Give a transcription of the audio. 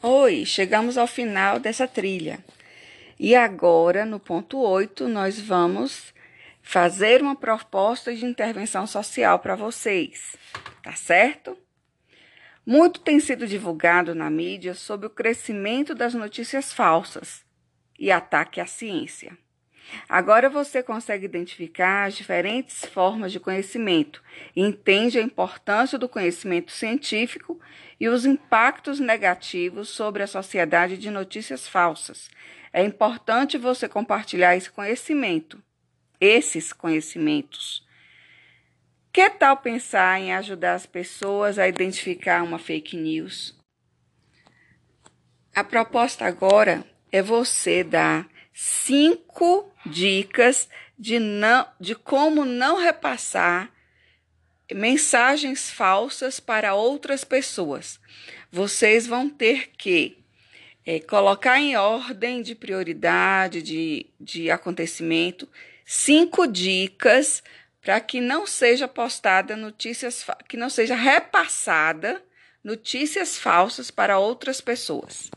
Oi, chegamos ao final dessa trilha. E agora, no ponto 8, nós vamos fazer uma proposta de intervenção social para vocês, tá certo? Muito tem sido divulgado na mídia sobre o crescimento das notícias falsas e ataque à ciência. Agora você consegue identificar as diferentes formas de conhecimento e entende a importância do conhecimento científico e os impactos negativos sobre a sociedade de notícias falsas. É importante você compartilhar esse conhecimento, esses conhecimentos. Que tal pensar em ajudar as pessoas a identificar uma fake news? A proposta agora é você dar cinco dicas de, não, de como não repassar mensagens falsas para outras pessoas. Vocês vão ter que é, colocar em ordem de prioridade, de, de acontecimento, cinco dicas para que não seja postada notícias, que não seja repassada notícias falsas para outras pessoas.